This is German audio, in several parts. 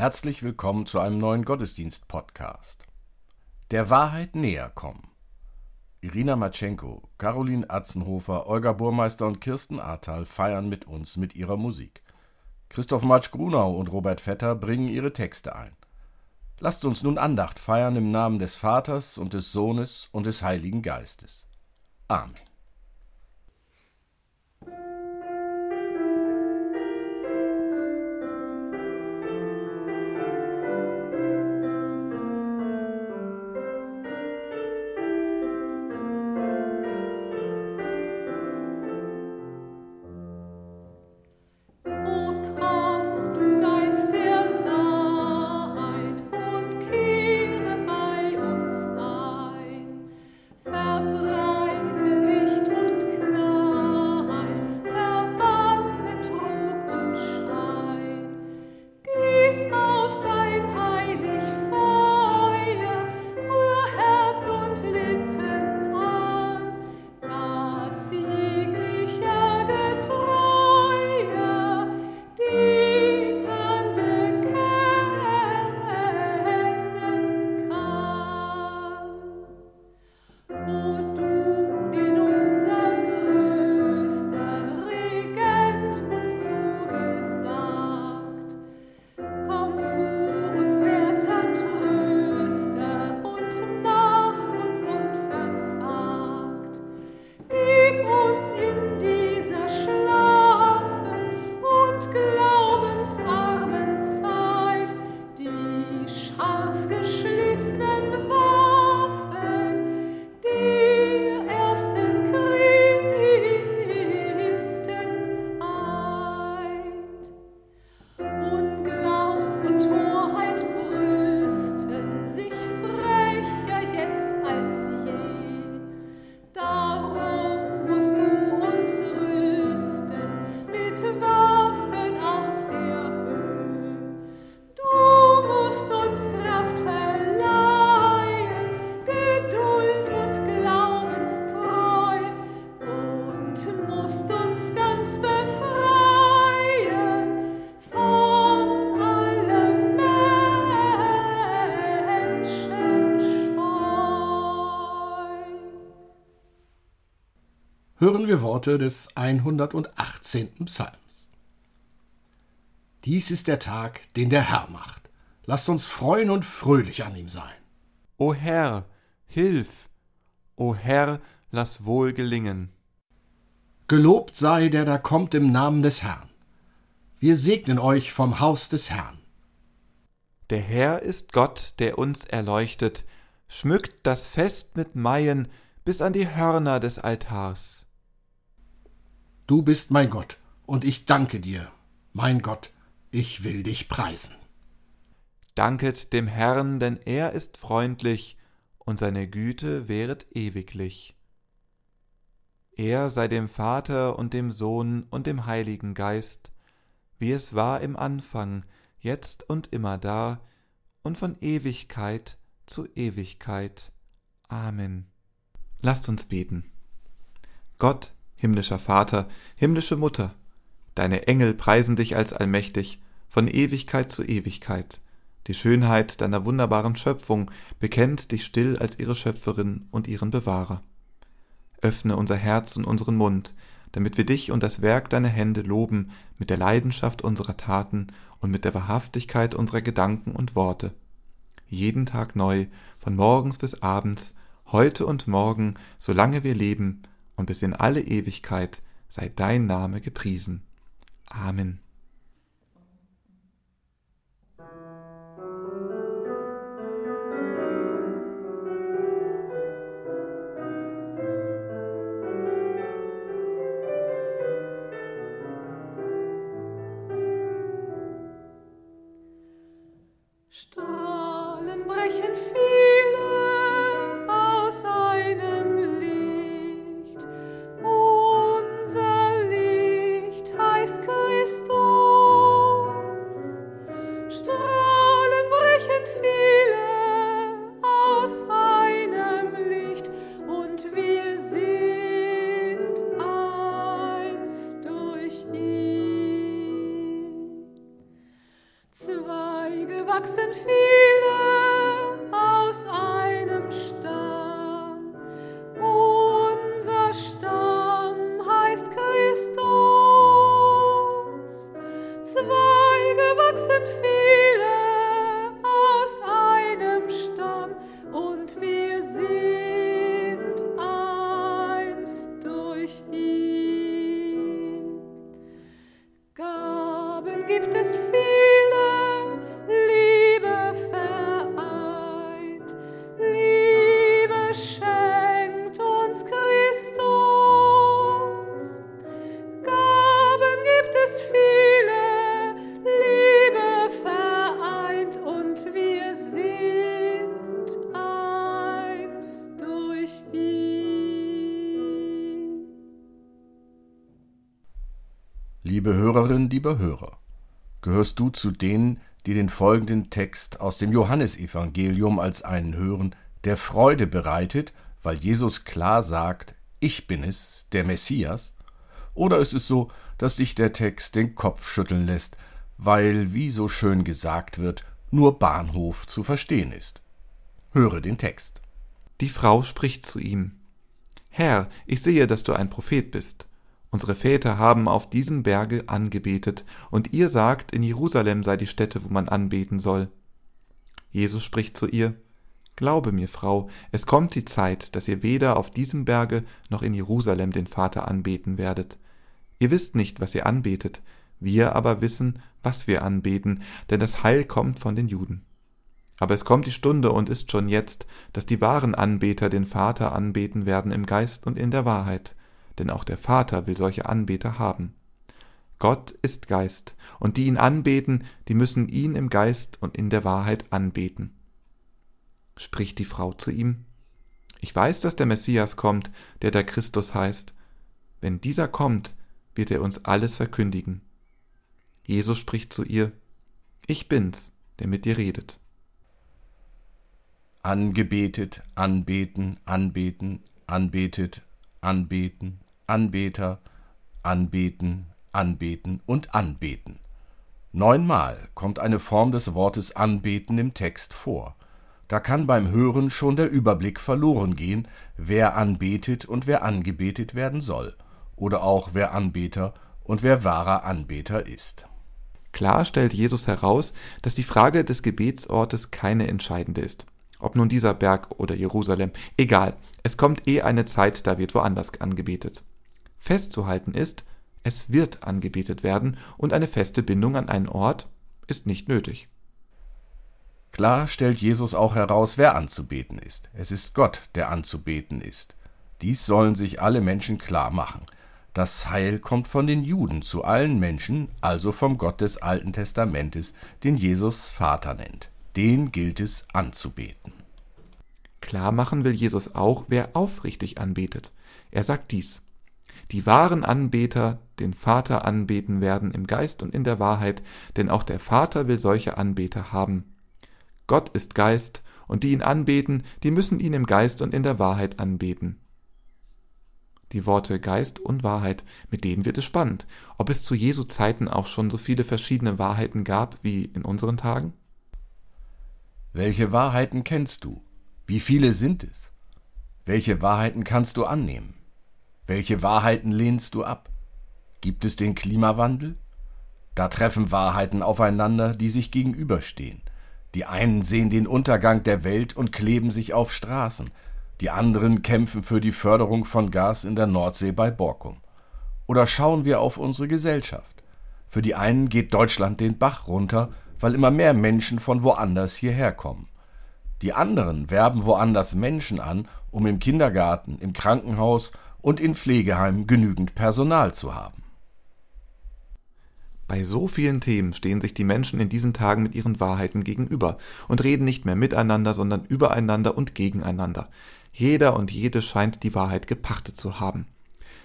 Herzlich willkommen zu einem neuen Gottesdienst-Podcast. Der Wahrheit näher kommen. Irina Matschenko, Caroline Atzenhofer, Olga Burmeister und Kirsten Ahrtal feiern mit uns mit ihrer Musik. Christoph Matsch-Grunau und Robert Vetter bringen ihre Texte ein. Lasst uns nun Andacht feiern im Namen des Vaters und des Sohnes und des Heiligen Geistes. Amen. Hören wir Worte des 118. Psalms. Dies ist der Tag, den der Herr macht. Lasst uns freuen und fröhlich an ihm sein. O Herr, hilf! O Herr, lass wohl gelingen. Gelobt sei, der da kommt im Namen des Herrn. Wir segnen euch vom Haus des Herrn. Der Herr ist Gott, der uns erleuchtet, schmückt das Fest mit Maien bis an die Hörner des Altars. Du bist mein Gott, und ich danke dir, mein Gott, ich will dich preisen. Danket dem Herrn, denn er ist freundlich, und seine Güte währet ewiglich. Er sei dem Vater und dem Sohn und dem Heiligen Geist, wie es war im Anfang, jetzt und immer da, und von Ewigkeit zu Ewigkeit. Amen. Lasst uns beten. Gott, himmlischer Vater, himmlische Mutter, deine Engel preisen dich als allmächtig, von Ewigkeit zu Ewigkeit. Die Schönheit deiner wunderbaren Schöpfung bekennt dich still als ihre Schöpferin und ihren Bewahrer. Öffne unser Herz und unseren Mund, damit wir dich und das Werk deiner Hände loben mit der Leidenschaft unserer Taten und mit der Wahrhaftigkeit unserer Gedanken und Worte. Jeden Tag neu, von morgens bis abends, heute und morgen, solange wir leben, und bis in alle Ewigkeit sei dein Name gepriesen. Amen. Liebe Hörerin, lieber Hörer, gehörst du zu denen, die den folgenden Text aus dem Johannesevangelium als einen hören, der Freude bereitet, weil Jesus klar sagt, ich bin es, der Messias? Oder ist es so, dass dich der Text den Kopf schütteln lässt, weil, wie so schön gesagt wird, nur Bahnhof zu verstehen ist? Höre den Text. Die Frau spricht zu ihm Herr, ich sehe, dass du ein Prophet bist. Unsere Väter haben auf diesem Berge angebetet, und ihr sagt, in Jerusalem sei die Stätte, wo man anbeten soll. Jesus spricht zu ihr, Glaube mir, Frau, es kommt die Zeit, dass ihr weder auf diesem Berge noch in Jerusalem den Vater anbeten werdet. Ihr wisst nicht, was ihr anbetet, wir aber wissen, was wir anbeten, denn das Heil kommt von den Juden. Aber es kommt die Stunde und ist schon jetzt, dass die wahren Anbeter den Vater anbeten werden im Geist und in der Wahrheit, denn auch der Vater will solche Anbeter haben. Gott ist Geist, und die ihn anbeten, die müssen ihn im Geist und in der Wahrheit anbeten. Spricht die Frau zu ihm, Ich weiß, dass der Messias kommt, der der Christus heißt. Wenn dieser kommt, wird er uns alles verkündigen. Jesus spricht zu ihr, Ich bin's, der mit dir redet. Angebetet, anbeten, anbeten, anbetet, anbeten, Anbeter, anbeten, anbeten und anbeten. Neunmal kommt eine Form des Wortes anbeten im Text vor. Da kann beim Hören schon der Überblick verloren gehen, wer anbetet und wer angebetet werden soll, oder auch wer Anbeter und wer wahrer Anbeter ist. Klar stellt Jesus heraus, dass die Frage des Gebetsortes keine entscheidende ist. Ob nun dieser Berg oder Jerusalem, egal, es kommt eh eine Zeit, da wird woanders angebetet. Festzuhalten ist, es wird angebetet werden und eine feste Bindung an einen Ort ist nicht nötig. Klar stellt Jesus auch heraus, wer anzubeten ist. Es ist Gott, der anzubeten ist. Dies sollen sich alle Menschen klar machen. Das Heil kommt von den Juden zu allen Menschen, also vom Gott des Alten Testamentes, den Jesus Vater nennt. Den gilt es anzubeten. Klar machen will Jesus auch, wer aufrichtig anbetet. Er sagt dies die wahren Anbeter den Vater anbeten werden im Geist und in der Wahrheit, denn auch der Vater will solche Anbeter haben. Gott ist Geist, und die ihn anbeten, die müssen ihn im Geist und in der Wahrheit anbeten. Die Worte Geist und Wahrheit, mit denen wird es spannend. Ob es zu Jesu Zeiten auch schon so viele verschiedene Wahrheiten gab wie in unseren Tagen? Welche Wahrheiten kennst du? Wie viele sind es? Welche Wahrheiten kannst du annehmen? Welche Wahrheiten lehnst du ab? Gibt es den Klimawandel? Da treffen Wahrheiten aufeinander, die sich gegenüberstehen. Die einen sehen den Untergang der Welt und kleben sich auf Straßen, die anderen kämpfen für die Förderung von Gas in der Nordsee bei Borkum. Oder schauen wir auf unsere Gesellschaft. Für die einen geht Deutschland den Bach runter, weil immer mehr Menschen von woanders hierher kommen. Die anderen werben woanders Menschen an, um im Kindergarten, im Krankenhaus und in Pflegeheimen genügend Personal zu haben. Bei so vielen Themen stehen sich die Menschen in diesen Tagen mit ihren Wahrheiten gegenüber und reden nicht mehr miteinander, sondern übereinander und gegeneinander. Jeder und jede scheint die Wahrheit gepachtet zu haben.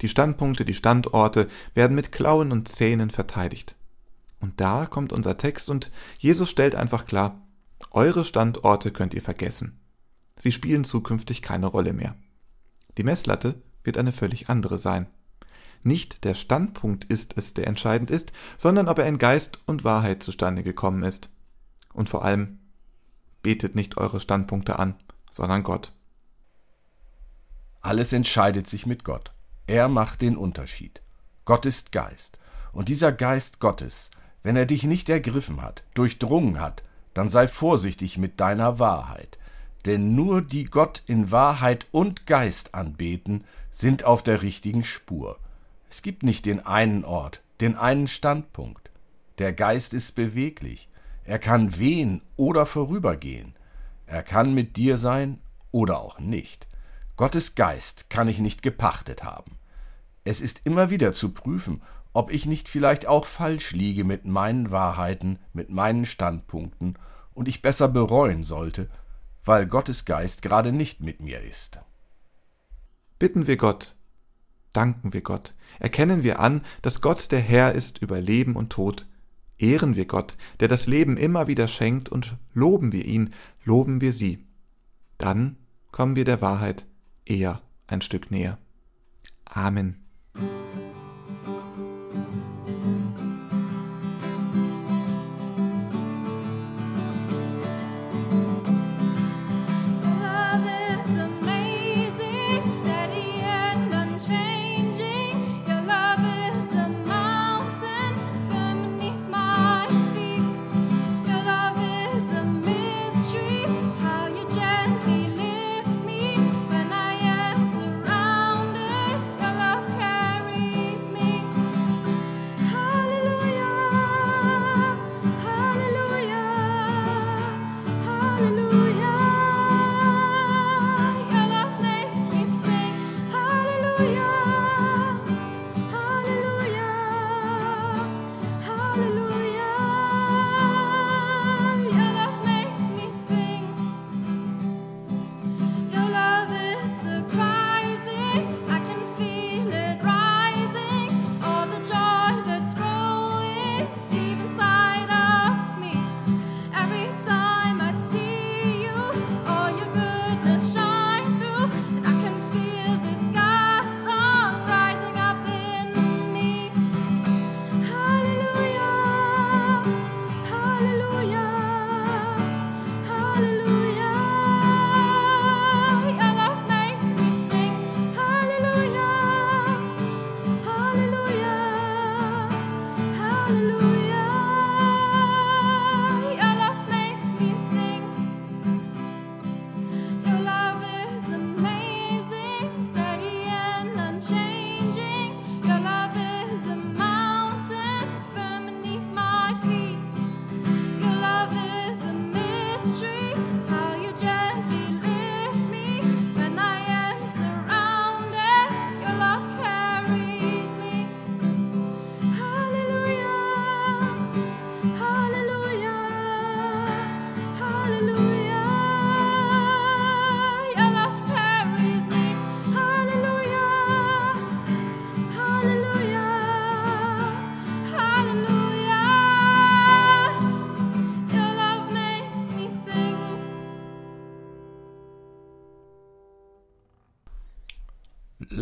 Die Standpunkte, die Standorte werden mit Klauen und Zähnen verteidigt. Und da kommt unser Text und Jesus stellt einfach klar, eure Standorte könnt ihr vergessen. Sie spielen zukünftig keine Rolle mehr. Die Messlatte wird eine völlig andere sein. Nicht der Standpunkt ist es, der entscheidend ist, sondern ob er in Geist und Wahrheit zustande gekommen ist. Und vor allem, betet nicht eure Standpunkte an, sondern Gott. Alles entscheidet sich mit Gott. Er macht den Unterschied. Gott ist Geist. Und dieser Geist Gottes, wenn er dich nicht ergriffen hat, durchdrungen hat, dann sei vorsichtig mit deiner Wahrheit. Denn nur die Gott in Wahrheit und Geist anbeten, sind auf der richtigen Spur. Es gibt nicht den einen Ort, den einen Standpunkt. Der Geist ist beweglich. Er kann wehen oder vorübergehen. Er kann mit dir sein oder auch nicht. Gottes Geist kann ich nicht gepachtet haben. Es ist immer wieder zu prüfen, ob ich nicht vielleicht auch falsch liege mit meinen Wahrheiten, mit meinen Standpunkten und ich besser bereuen sollte, weil Gottes Geist gerade nicht mit mir ist. Bitten wir Gott, danken wir Gott, erkennen wir an, dass Gott der Herr ist über Leben und Tod, ehren wir Gott, der das Leben immer wieder schenkt, und loben wir ihn, loben wir sie. Dann kommen wir der Wahrheit eher ein Stück näher. Amen.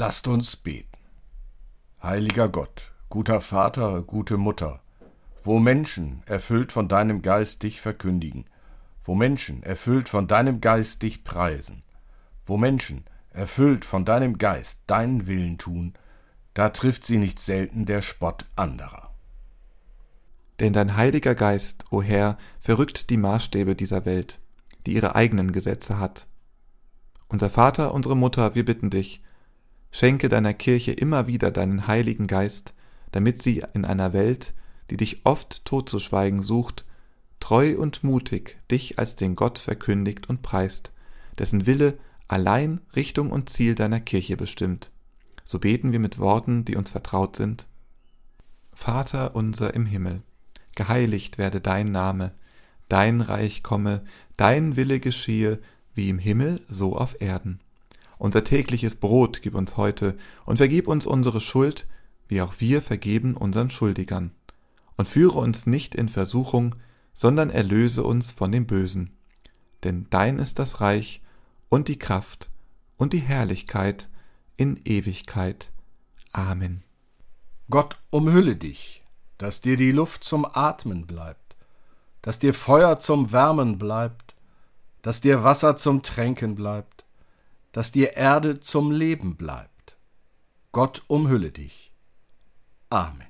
Lasst uns beten. Heiliger Gott, guter Vater, gute Mutter, wo Menschen, erfüllt von deinem Geist, dich verkündigen, wo Menschen, erfüllt von deinem Geist, dich preisen, wo Menschen, erfüllt von deinem Geist, deinen Willen tun, da trifft sie nicht selten der Spott anderer. Denn dein Heiliger Geist, o Herr, verrückt die Maßstäbe dieser Welt, die ihre eigenen Gesetze hat. Unser Vater, unsere Mutter, wir bitten dich, Schenke deiner Kirche immer wieder deinen Heiligen Geist, damit sie in einer Welt, die dich oft totzuschweigen sucht, treu und mutig dich als den Gott verkündigt und preist, dessen Wille allein Richtung und Ziel deiner Kirche bestimmt. So beten wir mit Worten, die uns vertraut sind. Vater unser im Himmel, geheiligt werde dein Name, dein Reich komme, dein Wille geschehe, wie im Himmel so auf Erden. Unser tägliches Brot gib uns heute und vergib uns unsere Schuld, wie auch wir vergeben unseren Schuldigern. Und führe uns nicht in Versuchung, sondern erlöse uns von dem Bösen. Denn dein ist das Reich und die Kraft und die Herrlichkeit in Ewigkeit. Amen. Gott umhülle dich, dass dir die Luft zum Atmen bleibt, dass dir Feuer zum Wärmen bleibt, dass dir Wasser zum Tränken bleibt, dass dir Erde zum Leben bleibt. Gott umhülle dich. Amen.